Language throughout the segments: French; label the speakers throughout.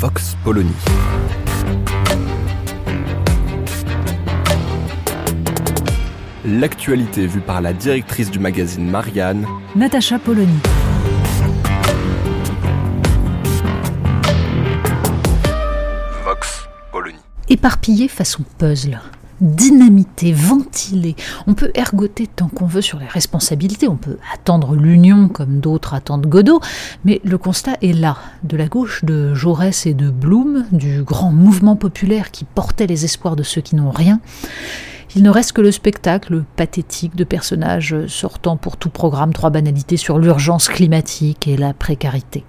Speaker 1: Vox Polony. L'actualité vue par la directrice du magazine Marianne,
Speaker 2: Natacha Polony.
Speaker 1: Vox Polony.
Speaker 2: Éparpillé façon puzzle, dynamité, ventilé. On peut ergoter tant qu'on veut sur les responsabilités, on peut attendre l'union comme d'autres attendent Godot, mais le constat est là. De la gauche de Jaurès et de Blum, du grand mouvement populaire qui portait les espoirs de ceux qui n'ont rien, il ne reste que le spectacle pathétique de personnages sortant pour tout programme trois banalités sur l'urgence climatique et la précarité.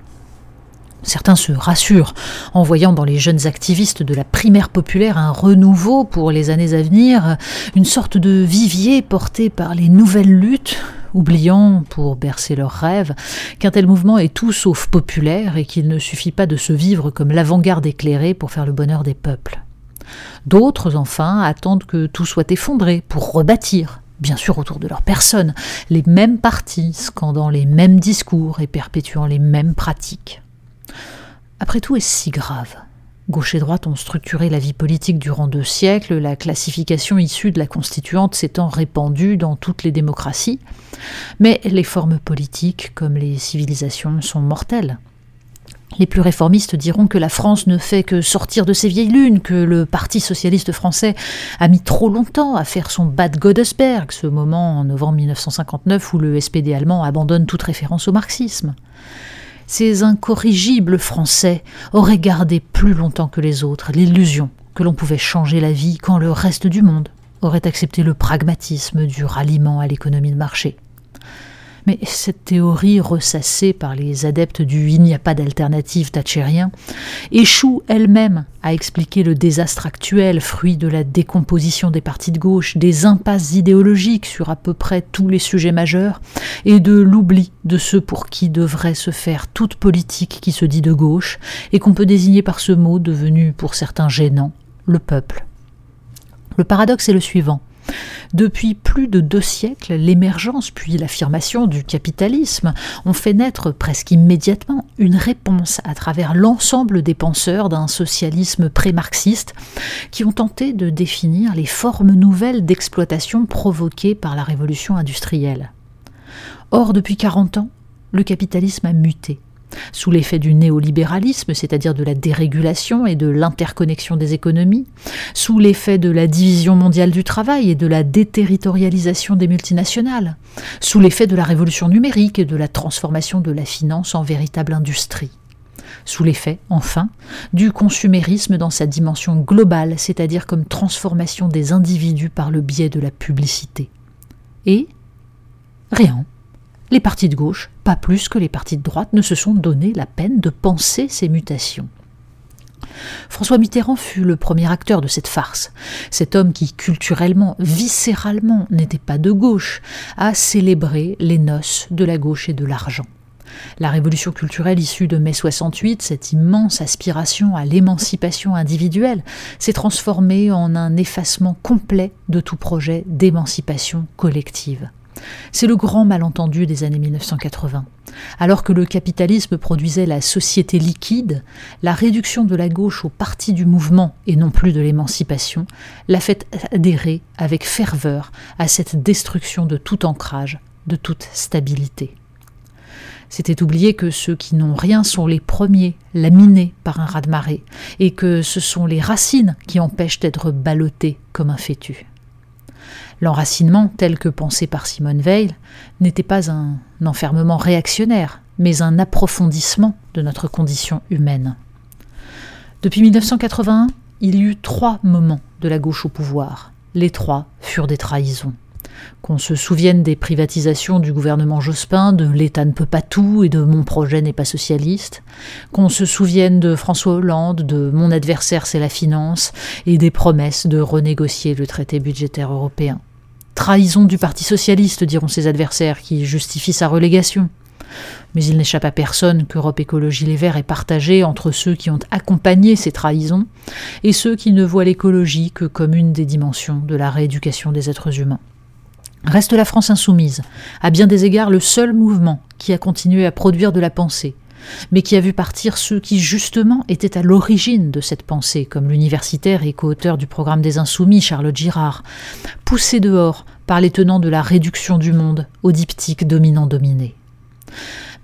Speaker 2: Certains se rassurent en voyant dans les jeunes activistes de la primaire populaire un renouveau pour les années à venir, une sorte de vivier porté par les nouvelles luttes, oubliant, pour bercer leurs rêves, qu'un tel mouvement est tout sauf populaire et qu'il ne suffit pas de se vivre comme l'avant-garde éclairée pour faire le bonheur des peuples. D'autres, enfin, attendent que tout soit effondré pour rebâtir, bien sûr autour de leur personne, les mêmes partis, scandant les mêmes discours et perpétuant les mêmes pratiques. Après tout, est-ce si grave? Gauche et droite ont structuré la vie politique durant deux siècles, la classification issue de la constituante s'étant répandue dans toutes les démocraties, mais les formes politiques, comme les civilisations, sont mortelles. Les plus réformistes diront que la France ne fait que sortir de ses vieilles lunes, que le Parti socialiste français a mis trop longtemps à faire son Bad Godesberg, ce moment en novembre 1959 où le SPD allemand abandonne toute référence au marxisme. Ces incorrigibles Français auraient gardé plus longtemps que les autres l'illusion que l'on pouvait changer la vie quand le reste du monde aurait accepté le pragmatisme du ralliement à l'économie de marché. Mais cette théorie ressassée par les adeptes du il n'y a pas d'alternative thatchérien échoue elle-même à expliquer le désastre actuel, fruit de la décomposition des partis de gauche, des impasses idéologiques sur à peu près tous les sujets majeurs, et de l'oubli de ceux pour qui devrait se faire toute politique qui se dit de gauche, et qu'on peut désigner par ce mot devenu pour certains gênant, le peuple. Le paradoxe est le suivant. Depuis plus de deux siècles, l'émergence puis l'affirmation du capitalisme ont fait naître presque immédiatement une réponse à travers l'ensemble des penseurs d'un socialisme pré-marxiste qui ont tenté de définir les formes nouvelles d'exploitation provoquées par la révolution industrielle. Or, depuis 40 ans, le capitalisme a muté sous l'effet du néolibéralisme, c'est-à-dire de la dérégulation et de l'interconnexion des économies, sous l'effet de la division mondiale du travail et de la déterritorialisation des multinationales, sous l'effet de la révolution numérique et de la transformation de la finance en véritable industrie sous l'effet, enfin, du consumérisme dans sa dimension globale, c'est-à-dire comme transformation des individus par le biais de la publicité. Et rien. Les partis de gauche, pas plus que les partis de droite, ne se sont donné la peine de penser ces mutations. François Mitterrand fut le premier acteur de cette farce. Cet homme qui, culturellement, viscéralement, n'était pas de gauche, a célébré les noces de la gauche et de l'argent. La révolution culturelle issue de mai 68, cette immense aspiration à l'émancipation individuelle, s'est transformée en un effacement complet de tout projet d'émancipation collective. C'est le grand malentendu des années 1980. Alors que le capitalisme produisait la société liquide, la réduction de la gauche au parti du mouvement et non plus de l'émancipation l'a fait adhérer avec ferveur à cette destruction de tout ancrage, de toute stabilité. C'était oublier que ceux qui n'ont rien sont les premiers laminés par un raz-de-marée, et que ce sont les racines qui empêchent d'être ballottés comme un fétu. L'enracinement, tel que pensé par Simone Veil, n'était pas un enfermement réactionnaire, mais un approfondissement de notre condition humaine. Depuis 1981, il y eut trois moments de la gauche au pouvoir. Les trois furent des trahisons. Qu'on se souvienne des privatisations du gouvernement Jospin, de l'État ne peut pas tout et de mon projet n'est pas socialiste, qu'on se souvienne de François Hollande, de mon adversaire c'est la finance et des promesses de renégocier le traité budgétaire européen. Trahison du Parti socialiste, diront ses adversaires, qui justifie sa relégation. Mais il n'échappe à personne qu'Europe Écologie Les Verts est partagée entre ceux qui ont accompagné ces trahisons et ceux qui ne voient l'écologie que comme une des dimensions de la rééducation des êtres humains. Reste la France insoumise, à bien des égards le seul mouvement qui a continué à produire de la pensée, mais qui a vu partir ceux qui justement étaient à l'origine de cette pensée, comme l'universitaire et co-auteur du programme des Insoumis, Charlotte Girard, poussé dehors par les tenants de la réduction du monde au diptyque dominant-dominé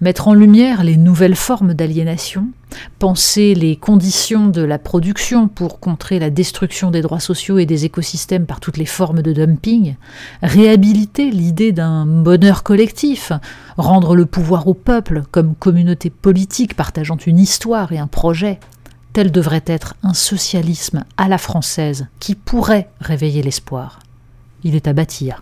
Speaker 2: mettre en lumière les nouvelles formes d'aliénation, penser les conditions de la production pour contrer la destruction des droits sociaux et des écosystèmes par toutes les formes de dumping, réhabiliter l'idée d'un bonheur collectif, rendre le pouvoir au peuple comme communauté politique partageant une histoire et un projet, tel devrait être un socialisme à la française qui pourrait réveiller l'espoir. Il est à bâtir.